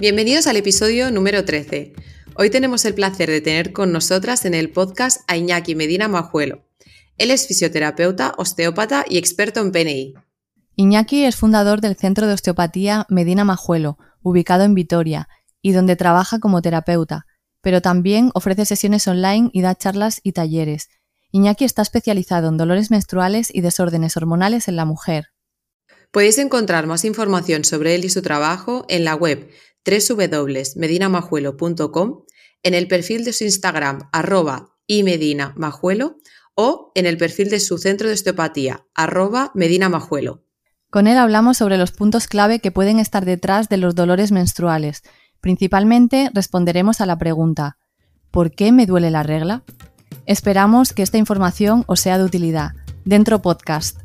Bienvenidos al episodio número 13. Hoy tenemos el placer de tener con nosotras en el podcast a Iñaki Medina Majuelo. Él es fisioterapeuta, osteópata y experto en PNI. Iñaki es fundador del Centro de Osteopatía Medina Majuelo, ubicado en Vitoria, y donde trabaja como terapeuta, pero también ofrece sesiones online y da charlas y talleres. Iñaki está especializado en dolores menstruales y desórdenes hormonales en la mujer. Podéis encontrar más información sobre él y su trabajo en la web www.medinamajuelo.com, en el perfil de su Instagram arroba y medinamajuelo o en el perfil de su centro de osteopatía arroba medinamajuelo. Con él hablamos sobre los puntos clave que pueden estar detrás de los dolores menstruales. Principalmente responderemos a la pregunta ¿por qué me duele la regla? Esperamos que esta información os sea de utilidad. Dentro podcast.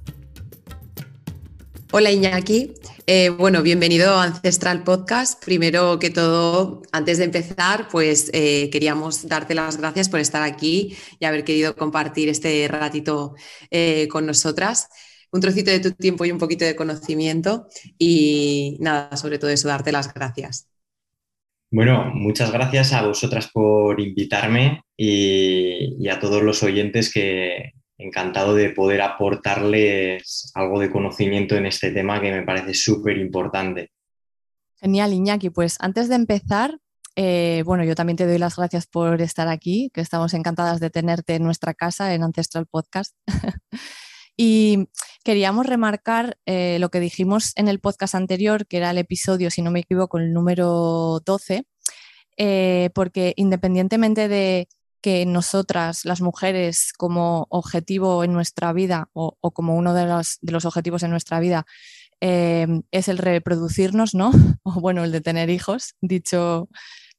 Hola Iñaki, eh, bueno, bienvenido a Ancestral Podcast. Primero que todo, antes de empezar, pues eh, queríamos darte las gracias por estar aquí y haber querido compartir este ratito eh, con nosotras. Un trocito de tu tiempo y un poquito de conocimiento y nada, sobre todo eso, darte las gracias. Bueno, muchas gracias a vosotras por invitarme y a todos los oyentes que, encantado de poder aportarles algo de conocimiento en este tema que me parece súper importante. Genial, Iñaki. Pues antes de empezar, eh, bueno, yo también te doy las gracias por estar aquí, que estamos encantadas de tenerte en nuestra casa, en Ancestral Podcast. y queríamos remarcar eh, lo que dijimos en el podcast anterior, que era el episodio, si no me equivoco, el número 12, eh, porque independientemente de que nosotras, las mujeres, como objetivo en nuestra vida o, como uno de los, de los, objetivos en nuestra vida eh, es el reproducirnos, ¿no? O bueno, el de tener hijos, dicho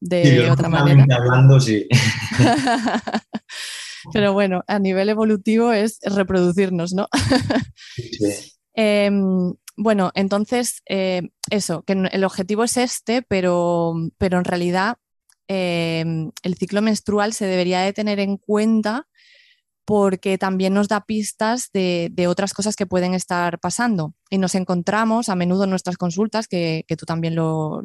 de otra manera. Hablando, sí. Pero bueno, a nivel evolutivo es reproducirnos, ¿no? Em, bueno, entonces, eh, eso, que el objetivo es este, pero, pero en realidad Em, el ciclo menstrual se debería de tener en cuenta porque también nos da pistas de, otras cosas que pueden estar pasando. Y nos encontramos a menudo en nuestras consultas, que, tú también lo,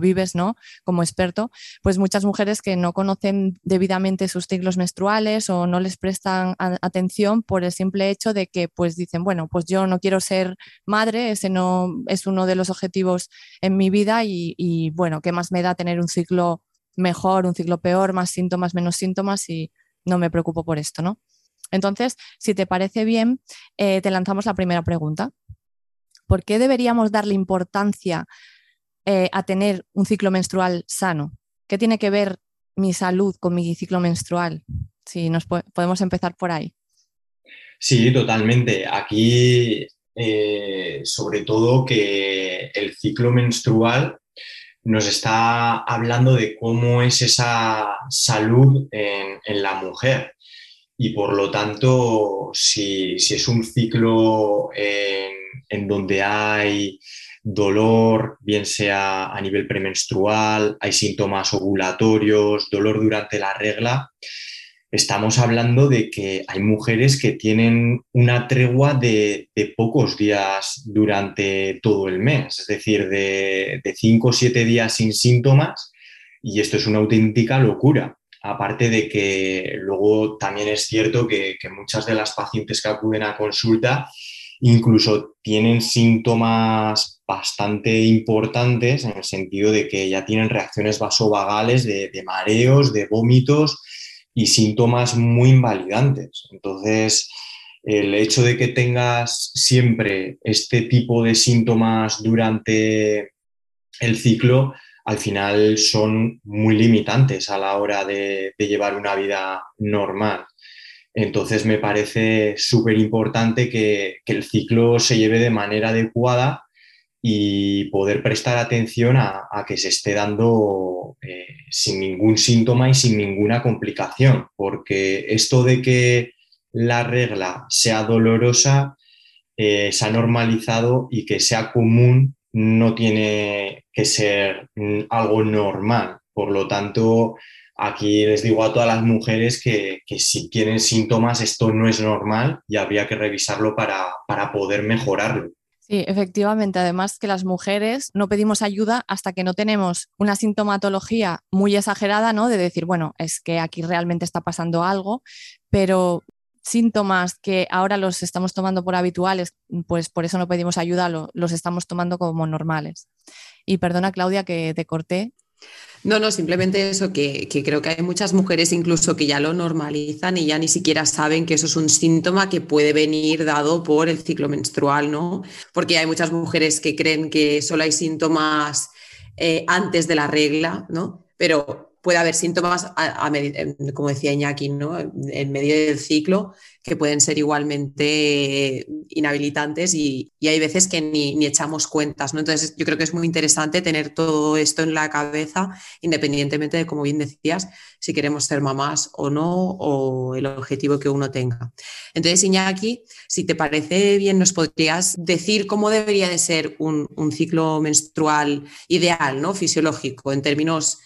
vives, ¿no? Como experto, pues muchas mujeres que no conocen debidamente sus ciclos menstruales o no les prestan atención por el simple hecho de que, pues dicen, bueno, pues yo no quiero ser madre, ese no es uno de los objetivos en mi vida y, y bueno, ¿qué más me da tener un ciclo mejor, un ciclo peor, más síntomas, menos síntomas y no me preocupo por esto, ¿no? Entonces, si te parece bien, eh, te lanzamos la primera pregunta. ¿Por qué deberíamos darle importancia eh, a tener un ciclo menstrual sano? ¿Qué tiene que ver mi salud con mi ciclo menstrual? Si nos podemos empezar por ahí. Sí, totalmente. Aquí, eh, sobre todo que el ciclo menstrual nos está hablando de cómo es esa salud en, la mujer. Y por lo tanto, si, es un ciclo en, donde hay dolor, bien sea a nivel premenstrual, hay síntomas ovulatorios, dolor durante la regla, estamos hablando de que hay mujeres que tienen una tregua de, pocos días durante todo el mes, es decir, de, cinco o siete días sin síntomas, y esto es una auténtica locura. Aparte de que luego también es cierto que, muchas de las pacientes que acuden a consulta incluso tienen síntomas bastante importantes en el sentido de que ya tienen reacciones vasovagales de mareos, de vómitos, y síntomas muy invalidantes. Entonces, el hecho de que tengas siempre este tipo de síntomas durante el ciclo, al final son muy limitantes a la hora de, llevar una vida normal. Entonces me parece súper importante que, el ciclo se lleve de manera adecuada y poder prestar atención a, que se esté dando eh, sin ningún síntoma y sin ninguna complicación, porque esto de que la regla sea dolorosa eh, se ha normalizado y que sea común no tiene que ser mm, algo normal. Por lo tanto, aquí les digo a todas las mujeres que, si tienen síntomas esto no es normal y habría que revisarlo para, para poder mejorarlo. Sí, efectivamente. Además que las mujeres no pedimos ayuda hasta que no tenemos una sintomatología muy exagerada, ¿no? De decir, bueno, es que aquí realmente está pasando algo, pero síntomas que ahora los estamos tomando por habituales, pues por eso no pedimos ayuda, los estamos tomando como normales. Y perdona, Claudia, que te corté. No, no, simplemente eso, que, creo que hay muchas mujeres incluso que ya lo normalizan y ya ni siquiera saben que eso es un síntoma que puede venir dado por el ciclo menstrual, ¿no? Porque hay muchas mujeres que creen que solo hay síntomas eh, antes de la regla, ¿no? Pero puede haber síntomas, como decía Iñaki, ¿no? en medio del ciclo que pueden ser igualmente inhabilitantes y, hay veces que ni, echamos cuentas. ¿no? Entonces, yo creo que es muy interesante tener todo esto en la cabeza, independientemente de, como bien decías, si queremos ser mamás o no, o el objetivo que uno tenga. Entonces, Iñaki, si te parece bien, nos podrías decir cómo debería de ser un, un ciclo menstrual ideal, ¿no? fisiológico, en términos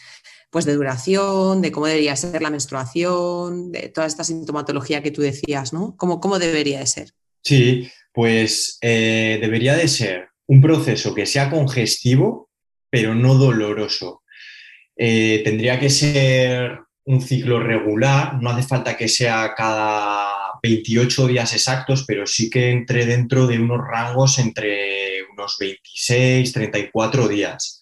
pues de duración, de cómo debería ser la menstruación, de toda esta sintomatología que tú decías, ¿no? ¿Cómo, cómo debería de ser? Sí, pues eh, debería de ser un proceso que sea congestivo, pero no doloroso. Eh, tendría que ser un ciclo regular, no hace falta que sea cada 28 días exactos, pero sí que entre dentro de unos rangos entre unos 26, 34 días.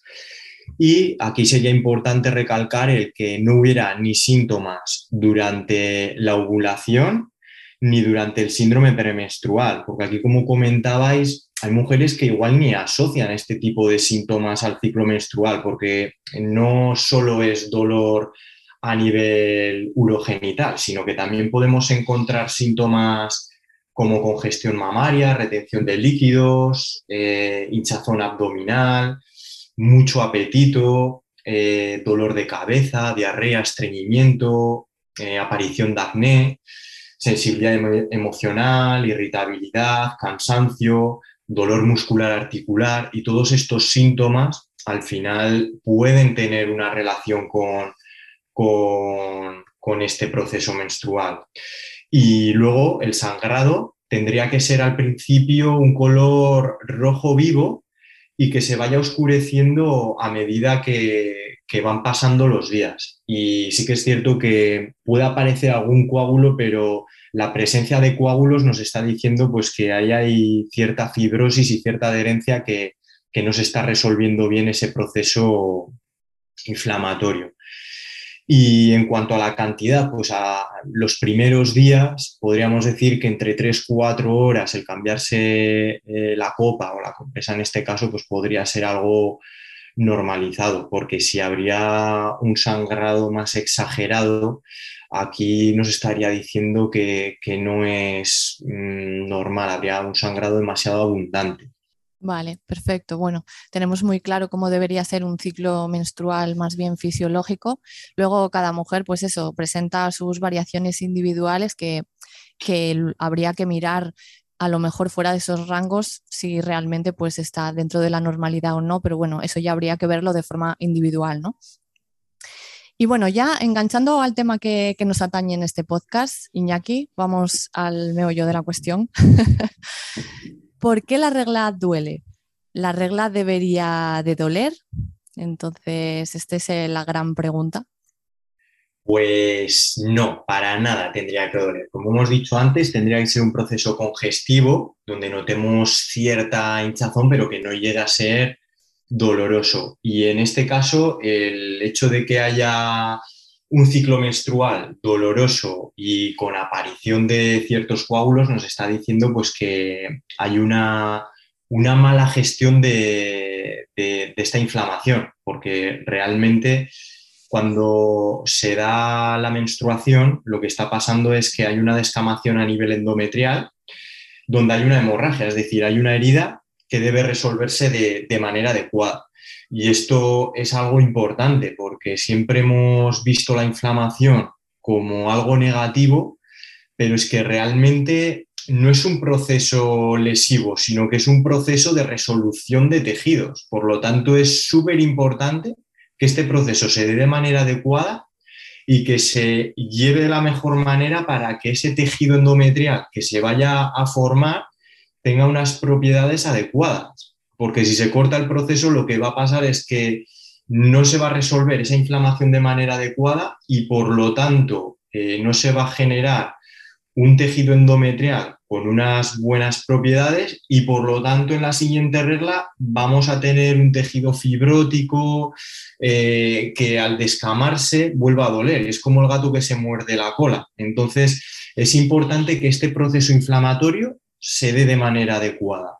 Y aquí sería importante recalcar el que no hubiera ni síntomas durante la ovulación ni durante el síndrome premenstrual, porque aquí, como comentabais, hay mujeres que igual ni asocian este tipo de síntomas al ciclo menstrual, porque no solo es dolor a nivel urogenital, sino que también podemos encontrar síntomas como congestión mamaria, retención de líquidos, eh, hinchazón abdominal, mucho apetito, eh, dolor de cabeza, diarrea, estreñimiento, eh, aparición de acné, sensibilidad emocional, irritabilidad, cansancio, dolor muscular articular y todos estos síntomas al final pueden tener una relación con, con, con este proceso menstrual. Y luego el sangrado tendría que ser al principio un color rojo vivo y que se vaya oscureciendo a medida que, van pasando los días. Y sí que es cierto que puede aparecer algún coágulo, pero la presencia de coágulos nos está diciendo pues, que ahí hay cierta fibrosis y cierta adherencia que, que no se está resolviendo bien ese proceso inflamatorio. Y en cuanto a la cantidad, pues a los primeros días podríamos decir que entre 3-4 horas el cambiarse eh, la copa o la compresa en este caso, pues podría ser algo normalizado, porque si habría un sangrado más exagerado, aquí nos estaría diciendo que, no es mm, normal, habría un sangrado demasiado abundante. Vale, perfecto. Bueno, tenemos muy claro cómo debería ser un ciclo menstrual más bien fisiológico. Luego cada mujer, pues eso, presenta sus variaciones individuales que, habría que mirar a lo mejor fuera de esos rangos si realmente pues está dentro de la normalidad o no, pero bueno, eso ya habría que verlo de forma individual, ¿no? Y bueno, ya enganchando al tema que, que nos atañe en este podcast, Iñaki, vamos al meollo de la cuestión. ¿Por qué la regla duele? ¿La regla debería de doler? Entonces, esta es eh, la gran pregunta. Pues no, para nada tendría que doler. Como hemos dicho antes, tendría que ser un proceso congestivo donde notemos cierta hinchazón, pero que no llegue a ser doloroso. Y en este caso, el hecho de que haya un ciclo menstrual doloroso y con aparición de ciertos coágulos nos está diciendo pues que hay una, una mala gestión de, esta inflamación, porque realmente cuando se da la menstruación lo que está pasando es que hay una descamación a nivel endometrial donde hay una hemorragia, es decir, hay una herida que debe resolverse de, manera adecuada. Y esto es algo importante porque siempre hemos visto la inflamación como algo negativo, pero es que realmente no es un proceso lesivo, sino que es un proceso de resolución de tejidos. Por lo tanto, es súper importante que este proceso se dé de manera adecuada y que se lleve de la mejor manera para que ese tejido endometrial que se vaya a formar tenga unas propiedades adecuadas. Porque si se corta el proceso, lo que va a pasar es que no se va a resolver esa inflamación de manera adecuada y por lo tanto eh, no se va a generar un tejido endometrial con unas buenas propiedades y por lo tanto en la siguiente regla vamos a tener un tejido fibrótico eh, que al descamarse vuelva a doler. Es como el gato que se muerde la cola. Entonces es importante que este proceso inflamatorio se dé de manera adecuada.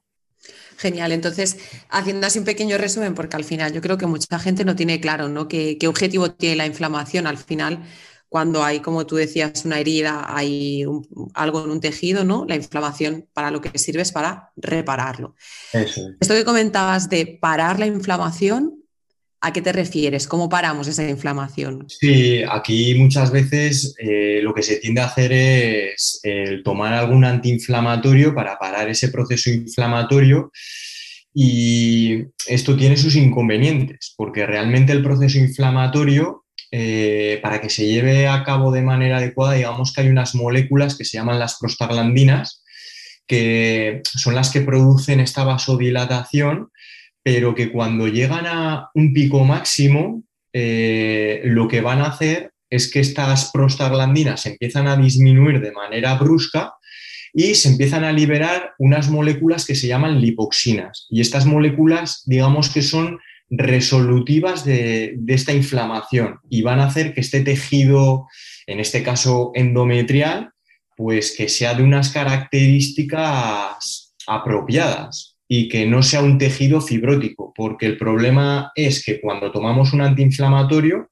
Genial, entonces, haciendo así un pequeño resumen, porque al final yo creo que mucha gente no tiene claro ¿no? ¿Qué, qué objetivo tiene la inflamación. Al final, cuando hay, como tú decías, una herida, hay algo en un tejido, ¿no? La inflamación para lo que sirve es para repararlo. Esto que comentabas de parar la inflamación, ¿a qué te refieres? ¿Cómo paramos esa inflamación? Sí, aquí muchas veces eh, lo que se tiende a hacer es tomar algún antiinflamatorio para parar ese proceso inflamatorio. Y esto tiene sus inconvenientes, porque realmente el proceso inflamatorio eh, para que se lleve a cabo de manera adecuada, digamos que hay unas moléculas que se llaman las prostaglandinas, que son las que producen esta vasodilatación, pero que cuando llegan a un pico máximo, eh, lo que van a hacer es que estas prostaglandinas empiezan a disminuir de manera brusca y se empiezan a liberar unas moléculas que se llaman lipoxinas. Y estas moléculas, digamos que son resolutivas de, esta inflamación y van a hacer que este tejido, en este caso endometrial, pues que sea de unas características apropiadas y que no sea un tejido fibrótico, porque el problema es que cuando tomamos un antiinflamatorio,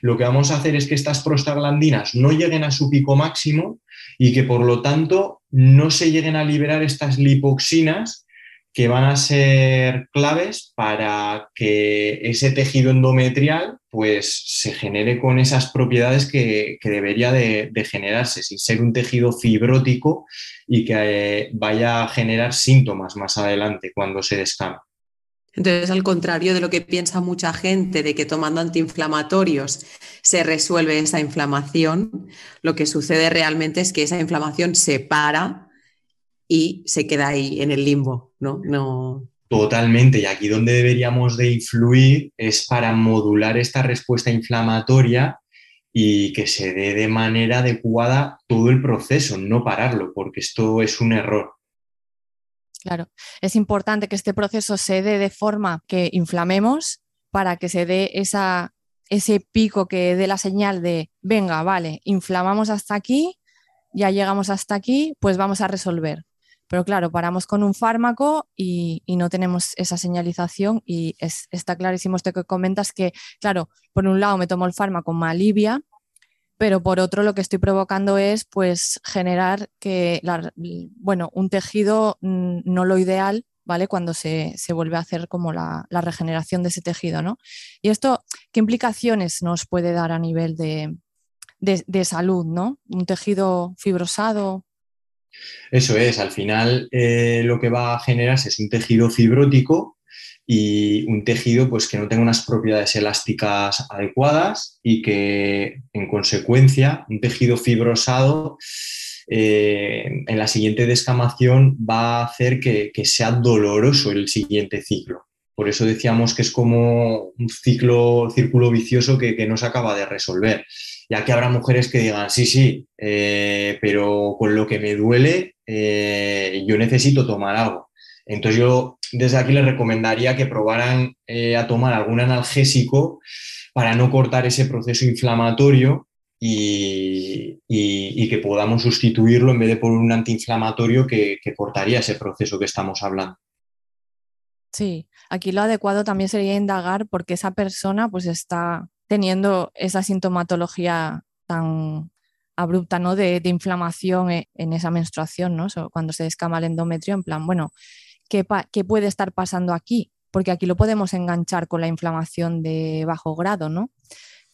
lo que vamos a hacer es que estas prostaglandinas no lleguen a su pico máximo y que por lo tanto no se lleguen a liberar estas lipoxinas que van a ser claves para que ese tejido endometrial pues, se genere con esas propiedades que, debería de, generarse, sin ser un tejido fibrótico y que eh, vaya a generar síntomas más adelante cuando se descama. Entonces, al contrario de lo que piensa mucha gente de que tomando antiinflamatorios se resuelve esa inflamación, lo que sucede realmente es que esa inflamación se para y se queda ahí en el limbo, ¿no? no... Totalmente, y aquí donde deberíamos de influir es para modular esta respuesta inflamatoria y que se dé de manera adecuada todo el proceso, no pararlo, porque esto es un error. Claro, es importante que este proceso se dé de forma que inflamemos para que se dé esa, ese pico que dé la señal de, venga, vale, inflamamos hasta aquí, ya llegamos hasta aquí, pues vamos a resolver. Pero claro, paramos con un fármaco y, no tenemos esa señalización y está clarísimo esto que comentas que, claro, por un lado me tomo el fármaco, me alivia, pero por otro lo que estoy provocando es pues generar que, bueno, un tejido mm, no lo ideal, ¿vale? Cuando se, vuelve a hacer como la, regeneración de ese tejido, ¿no? Y esto, ¿qué implicaciones nos puede dar a nivel de, de salud, ¿no? Un tejido fibrosado, eso es, al final eh, lo que va a generarse es un tejido fibrótico y un tejido pues, que no tenga unas propiedades elásticas adecuadas y que en consecuencia un tejido fibrosado eh, en la siguiente descamación va a hacer que, sea doloroso el siguiente ciclo. Por eso decíamos que es como un ciclo, círculo vicioso que, que no se acaba de resolver ya que habrá mujeres que digan, sí, sí, eh, pero con lo que me duele, eh, yo necesito tomar algo. Entonces yo desde aquí les recomendaría que probaran eh, a tomar algún analgésico para no cortar ese proceso inflamatorio y, que podamos sustituirlo en vez de por un antiinflamatorio que, que cortaría ese proceso que estamos hablando. Sí, aquí lo adecuado también sería indagar porque esa persona pues está teniendo esa sintomatología tan abrupta ¿no? de, inflamación e, en esa menstruación, ¿no? cuando se descama el endometrio, en plan, bueno, qué, qué puede estar pasando aquí, porque aquí lo podemos enganchar con la inflamación de bajo grado, ¿no?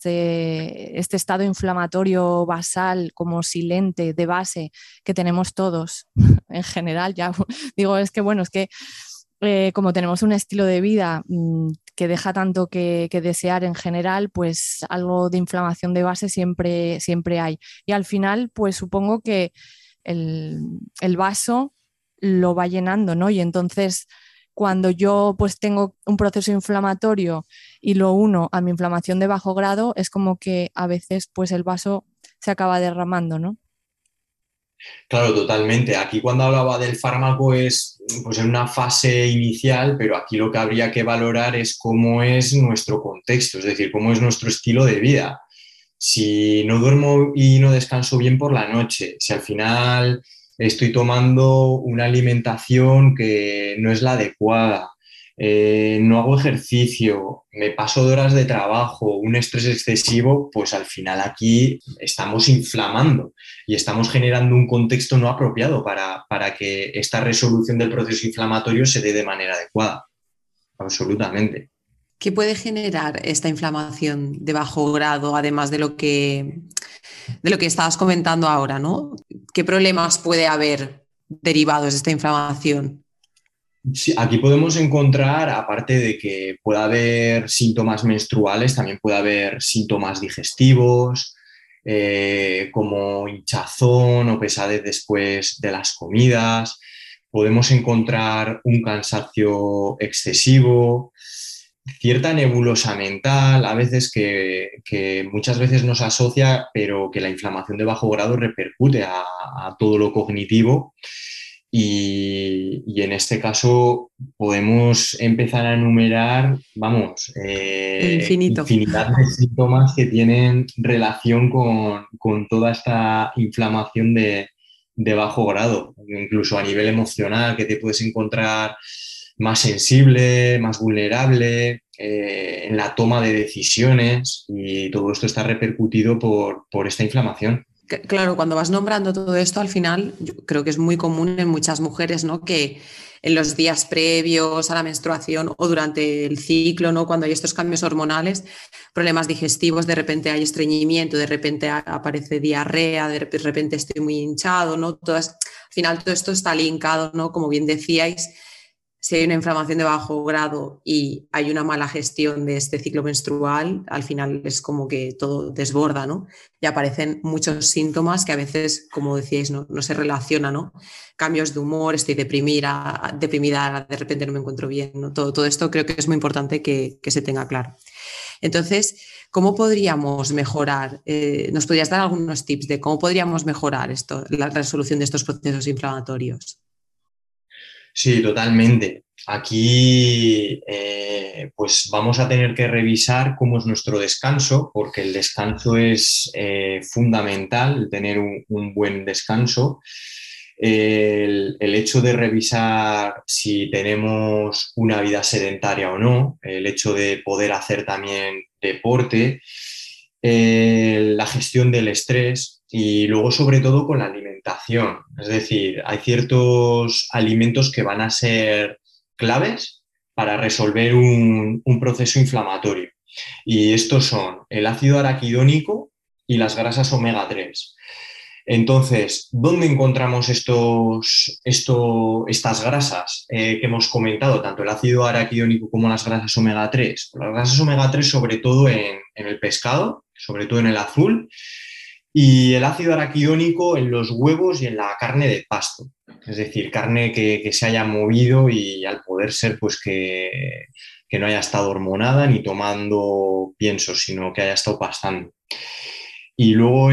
Este, este, estado inflamatorio basal como silente de base que tenemos todos en general, ya digo, es que bueno, es que eh, como tenemos un estilo de vida mm, que deja tanto que, desear en general, pues algo de inflamación de base siempre, siempre hay. Y al final, pues supongo que el, el vaso lo va llenando, ¿no? Y entonces cuando yo pues tengo un proceso inflamatorio y lo uno a mi inflamación de bajo grado, es como que a veces pues el vaso se acaba derramando, ¿no? Claro, totalmente. Aquí cuando hablaba del fármaco es pues en una fase inicial, pero aquí lo que habría que valorar es cómo es nuestro contexto, es decir, cómo es nuestro estilo de vida. Si no duermo y no descanso bien por la noche, si al final estoy tomando una alimentación que no es la adecuada, eh, no hago ejercicio, me paso de horas de trabajo, un estrés excesivo, pues al final aquí estamos inflamando y estamos generando un contexto no apropiado para, para que esta resolución del proceso inflamatorio se dé de manera adecuada. Absolutamente. ¿Qué puede generar esta inflamación de bajo grado, además de lo que de lo que estabas comentando ahora, ¿no? ¿Qué problemas puede haber derivados de esta inflamación? Aquí podemos encontrar, aparte de que pueda haber síntomas menstruales, también puede haber síntomas digestivos, eh, como hinchazón o pesadez después de las comidas. Podemos encontrar un cansancio excesivo, cierta nebulosa mental, a veces que, muchas veces nos asocia, pero que la inflamación de bajo grado repercute a, todo lo cognitivo. Y, en este caso podemos empezar a enumerar, vamos, eh, infinidad de síntomas que tienen relación con, toda esta inflamación de, de bajo grado, incluso a nivel emocional, que te puedes encontrar más sensible, más vulnerable eh, en la toma de decisiones y todo esto está repercutido por, esta inflamación. Claro, cuando vas nombrando todo esto, al final yo creo que es muy común en muchas mujeres, ¿no? Que en los días previos a la menstruación o durante el ciclo, ¿no? Cuando hay estos cambios hormonales, problemas digestivos, de repente hay estreñimiento, de repente aparece diarrea, de repente estoy muy hinchado, ¿no? Todas, al final todo esto está linkado, ¿no? Como bien decíais, si hay una inflamación de bajo grado y hay una mala gestión de este ciclo menstrual, al final es como que todo desborda, ¿no? Y aparecen muchos síntomas que a veces, como decíais, no, se relacionan, ¿no? Cambios de humor, estoy deprimida, deprimida, de repente no me encuentro bien, ¿no? Todo, esto creo que es muy importante que, se tenga claro. Entonces, ¿cómo podríamos mejorar? Eh, ¿Nos podrías dar algunos tips de cómo podríamos mejorar esto, la resolución de estos procesos inflamatorios? Sí, totalmente. Aquí eh, pues vamos a tener que revisar cómo es nuestro descanso, porque el descanso es eh, fundamental, tener un, buen descanso. El, hecho de revisar si tenemos una vida sedentaria o no, el hecho de poder hacer también deporte, eh, la gestión del estrés y luego sobre todo con la alimentación. Es decir, hay ciertos alimentos que van a ser claves para resolver un, proceso inflamatorio. Y estos son el ácido araquidónico y las grasas omega 3. Entonces, ¿dónde encontramos estos, estas grasas eh, que hemos comentado, tanto el ácido araquidónico como las grasas omega 3? Las grasas omega 3 sobre todo en, en el pescado, sobre todo en el azul, y el ácido araquidónico en los huevos y en la carne de pasto, es decir, carne que, se haya movido y al poder ser pues que, no haya estado hormonada ni tomando pienso, sino que haya estado pastando. Y luego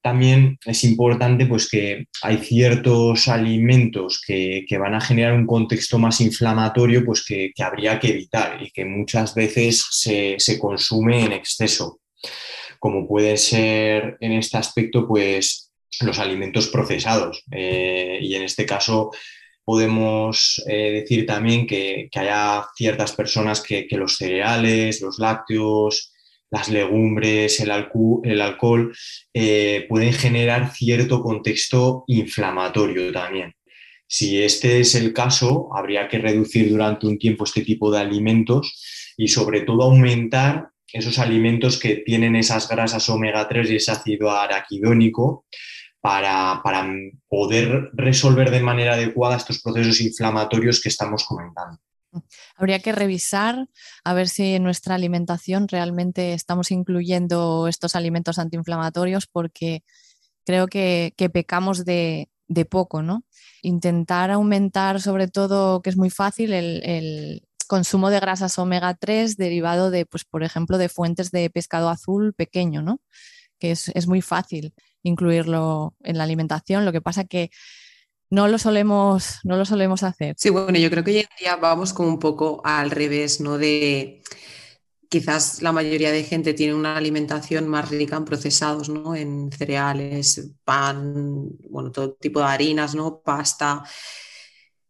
también es importante pues, que hay ciertos alimentos que, van a generar un contexto más inflamatorio pues, que, habría que evitar y que muchas veces se, se consume en exceso como puede ser en este aspecto, pues los alimentos procesados. Eh, y en este caso podemos eh, decir también que, haya ciertas personas que, los cereales, los lácteos, las legumbres, el, el alcohol, eh, pueden generar cierto contexto inflamatorio también. Si este es el caso, habría que reducir durante un tiempo este tipo de alimentos y sobre todo aumentar esos alimentos que tienen esas grasas omega 3 y ese ácido araquidónico para, para poder resolver de manera adecuada estos procesos inflamatorios que estamos comentando. Habría que revisar a ver si en nuestra alimentación realmente estamos incluyendo estos alimentos antiinflamatorios porque creo que, pecamos de, poco, ¿no? Intentar aumentar sobre todo, que es muy fácil, el, consumo de grasas omega 3 derivado de, pues, por ejemplo, de fuentes de pescado azul pequeño, ¿no? Que es, es muy fácil incluirlo en la alimentación. Lo que pasa que no lo solemos, no lo solemos hacer. Sí, bueno, yo creo que hoy en día vamos como un poco al revés, ¿no? De quizás la mayoría de gente tiene una alimentación más rica en procesados, ¿no? En cereales, pan, bueno, todo tipo de harinas, ¿no? Pasta.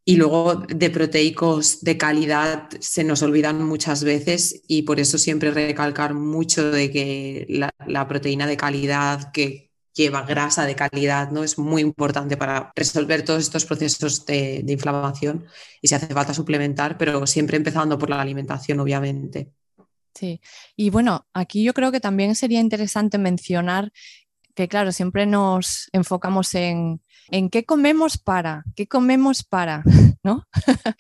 Y luego de proteicos de calidad se nos olvidan muchas veces y por eso siempre recalcar mucho de que la, proteína de calidad que lleva grasa de calidad, ¿no? Es muy importante para resolver todos estos procesos de, inflamación y si hace falta suplementar, pero siempre empezando por la alimentación, obviamente. Sí, y bueno, aquí yo creo que también sería interesante mencionar que, claro, siempre nos enfocamos en, en qué comemos para, qué comemos para, ¿no?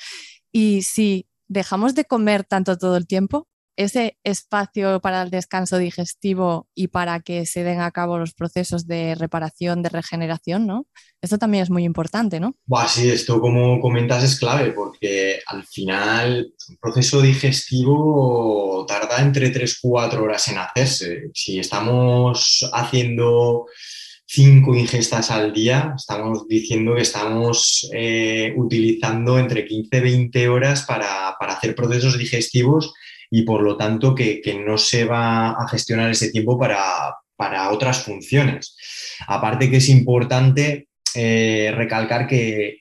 y si dejamos de comer tanto todo el tiempo, ese espacio para el descanso digestivo y para que se den a cabo los procesos de reparación, de regeneración, ¿no? Esto también es muy importante, ¿no? sí, esto como comentas es clave porque al final un proceso digestivo tarda entre 3-4 horas en hacerse. Si estamos haciendo cinco ingestas al día, estamos diciendo que estamos eh, utilizando entre 15 y 20 horas para, para hacer procesos digestivos y por lo tanto que, no se va a gestionar ese tiempo para, otras funciones. Aparte que es importante eh, recalcar que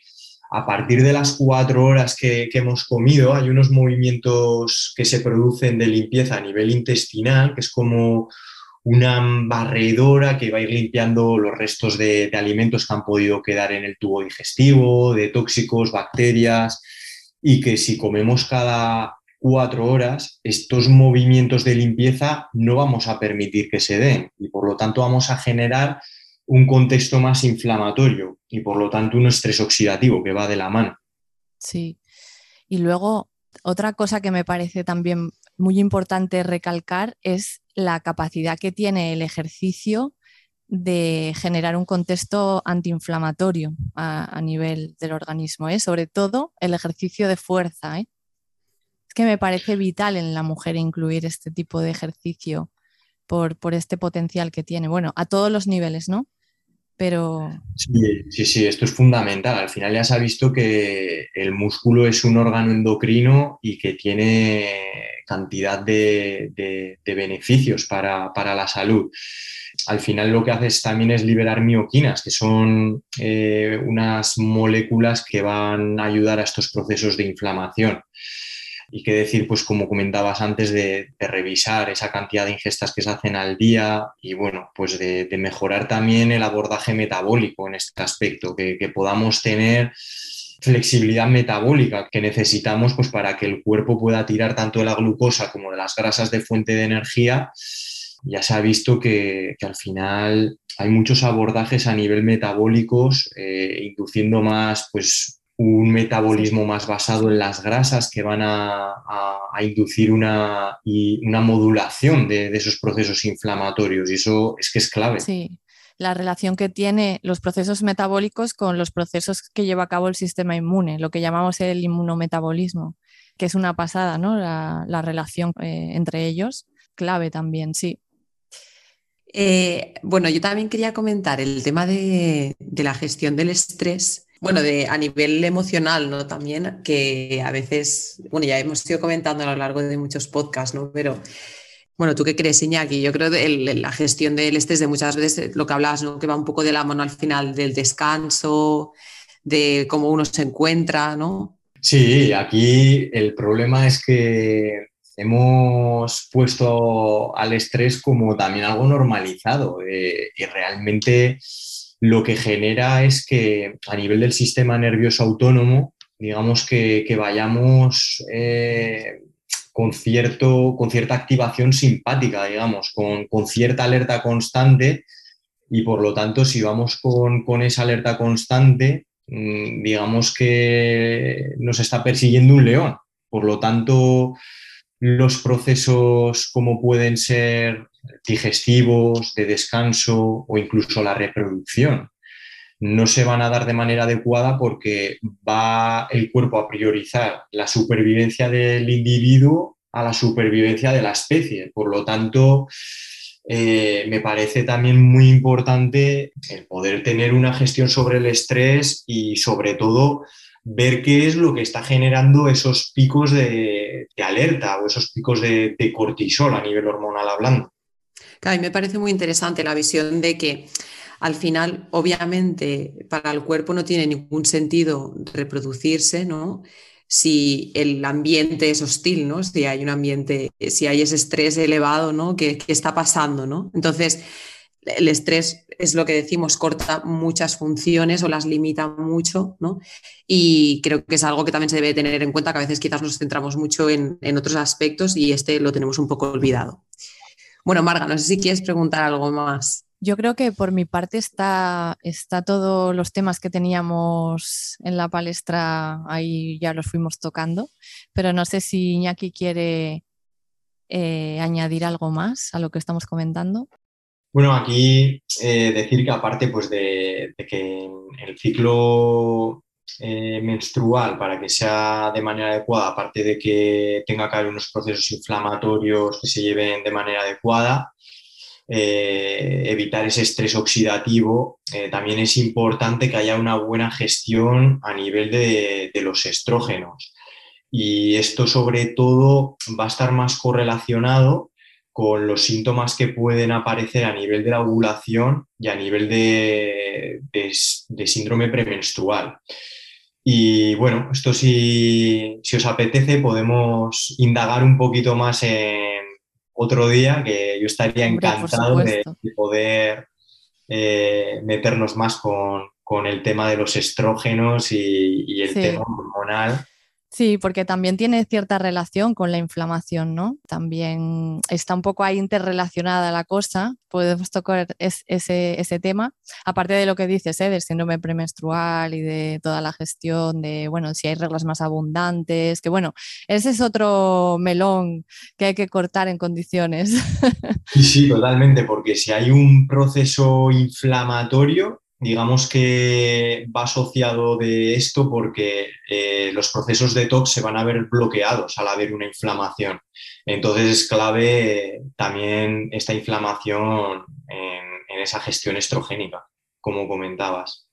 a partir de las cuatro horas que, hemos comido hay unos movimientos que se producen de limpieza a nivel intestinal, que es como una barredora que va a ir limpiando los restos de, de, alimentos que han podido quedar en el tubo digestivo, de tóxicos, bacterias, y que si comemos cada cuatro horas, estos movimientos de limpieza no vamos a permitir que se den y por lo tanto vamos a generar un contexto más inflamatorio y por lo tanto un estrés oxidativo que va de la mano. Sí. Y luego, otra cosa que me parece también muy importante recalcar es la capacidad que tiene el ejercicio de generar un contexto antiinflamatorio a, nivel del organismo, ¿eh? sobre todo el ejercicio de fuerza. ¿eh? que me parece vital en la mujer incluir este tipo de ejercicio por, por este potencial que tiene. Bueno, a todos los niveles, ¿no? Pero... Sí, sí, sí, esto es fundamental. Al final ya se ha visto que el músculo es un órgano endocrino y que tiene cantidad de, beneficios para, la salud. Al final lo que haces también es liberar mioquinas, que son eh, unas moléculas que van a ayudar a estos procesos de inflamación. Y qué decir, pues como comentabas antes, de, revisar esa cantidad de ingestas que se hacen al día y bueno, pues de, mejorar también el abordaje metabólico en este aspecto, que, podamos tener flexibilidad metabólica que necesitamos pues, para que el cuerpo pueda tirar tanto de la glucosa como de las grasas de fuente de energía. Ya se ha visto que, al final hay muchos abordajes a nivel metabólicos, eh, induciendo más pues, un metabolismo más basado en las grasas que van a, inducir una, una modulación de, esos procesos inflamatorios y eso es que es clave. Sí, la relación que tiene los procesos metabólicos con los procesos que lleva a cabo el sistema inmune, lo que llamamos el inmunometabolismo, que es una pasada, ¿no? La, relación eh, entre ellos, clave también, sí. Eh, bueno, yo también quería comentar el tema de, de la gestión del estrés bueno, de, a nivel emocional, ¿no? También, que a veces, bueno, ya hemos ido comentando a lo largo de muchos podcasts, ¿no? Pero, bueno, ¿tú qué crees, Iñaki? Yo creo que la gestión del estrés de muchas veces, lo que hablabas, ¿no? Que va un poco de la mano al final del descanso, de cómo uno se encuentra, ¿no? Sí, aquí el problema es que hemos puesto al estrés como también algo normalizado eh, y realmente lo que genera es que a nivel del sistema nervioso autónomo, digamos que, vayamos eh, con, cierto, con cierta activación simpática, digamos, con, cierta alerta constante y por lo tanto si vamos con, con esa alerta constante, mm, digamos que nos está persiguiendo un león. Por lo tanto, los procesos como pueden ser digestivos, de descanso o incluso la reproducción no se van a dar de manera adecuada porque va el cuerpo a priorizar la supervivencia del individuo a la supervivencia de la especie. Por lo tanto, eh, me parece también muy importante el poder tener una gestión sobre el estrés y sobre todo ver qué es lo que está generando esos picos de, alerta o esos picos de, cortisol a nivel hormonal hablando. Claro, me parece muy interesante la visión de que al final, obviamente, para el cuerpo no tiene ningún sentido reproducirse, ¿no? Si el ambiente es hostil, ¿no? Si hay un ambiente, si hay ese estrés elevado, ¿no? ¿Qué, qué está pasando, ¿no? Entonces, el estrés es lo que decimos, corta muchas funciones o las limita mucho, ¿no? Y creo que es algo que también se debe tener en cuenta, que a veces quizás nos centramos mucho en, otros aspectos y este lo tenemos un poco olvidado. Bueno, Marga, no sé si quieres preguntar algo más. Yo creo que por mi parte está, está todos los temas que teníamos en la palestra, ahí ya los fuimos tocando, pero no sé si Iñaki quiere eh, añadir algo más a lo que estamos comentando. Bueno, aquí eh, decir que aparte pues, de, que el ciclo eh, menstrual, para que sea de manera adecuada, aparte de que tenga que haber unos procesos inflamatorios que se lleven de manera adecuada, eh, evitar ese estrés oxidativo, también es importante que haya una buena gestión a nivel de, de los estrógenos. Y esto sobre todo va a estar más correlacionado con los síntomas que pueden aparecer a nivel de la ovulación y a nivel de, síndrome premenstrual. Y bueno, esto si, os apetece podemos indagar un poquito más en otro día, que yo estaría encantado de, poder eh, meternos más con, el tema de los estrógenos y, el tema hormonal Sí, porque también tiene cierta relación con la inflamación, ¿no? También está un poco ahí interrelacionada la cosa, podemos tocar ese, tema, aparte de lo que dices, ¿eh? del síndrome premenstrual y de toda la gestión de, bueno, si hay reglas más abundantes, que bueno, ese es otro melón que hay que cortar en condiciones. Sí, totalmente, porque si hay un proceso inflamatorio, digamos que va asociado de esto porque eh, los procesos de TOX se van a ver bloqueados al haber una inflamación. Entonces es clave también esta inflamación en, esa gestión estrogénica, como comentabas.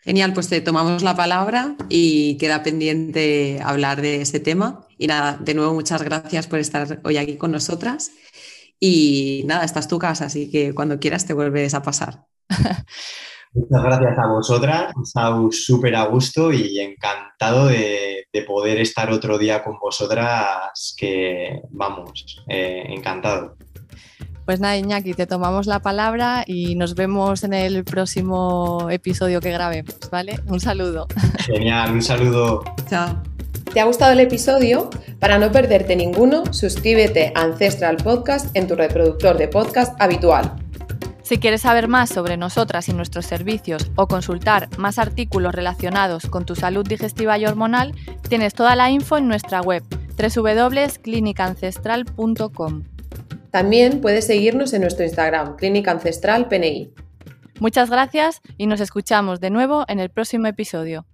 Genial, pues te tomamos la palabra y queda pendiente hablar de este tema. Y nada, de nuevo muchas gracias por estar hoy aquí con nosotras. Y nada, esta es tu casa, así que cuando quieras te vuelves a pasar. Muchas gracias a vosotras, he estado súper a gusto y encantado de, poder estar otro día con vosotras, que vamos, eh, encantado. Pues nada, Iñaki, te tomamos la palabra y nos vemos en el próximo episodio que grabemos, ¿vale? Un saludo. Genial, un saludo. Chao. ¿Te ha gustado el episodio? Para no perderte ninguno, suscríbete a Ancestral Podcast en tu reproductor de podcast habitual. Si quieres saber más sobre nosotras y nuestros servicios o consultar más artículos relacionados con tu salud digestiva y hormonal, tienes toda la info en nuestra web www.clinicancestral.com. También puedes seguirnos en nuestro Instagram, Clínica Ancestral PNI. Muchas gracias y nos escuchamos de nuevo en el próximo episodio.